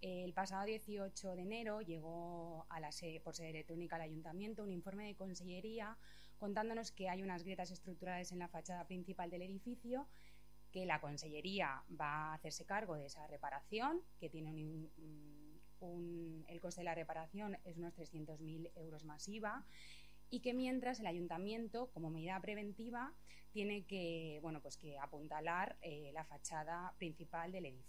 El pasado 18 de enero llegó a la sede, por sede electrónica al ayuntamiento un informe de consellería contándonos que hay unas grietas estructurales en la fachada principal del edificio que la Consellería va a hacerse cargo de esa reparación, que tiene un, mm, un, el coste de la reparación es unos 300.000 euros más IVA, y que mientras el ayuntamiento, como medida preventiva, tiene que, bueno, pues que apuntalar eh, la fachada principal del edificio.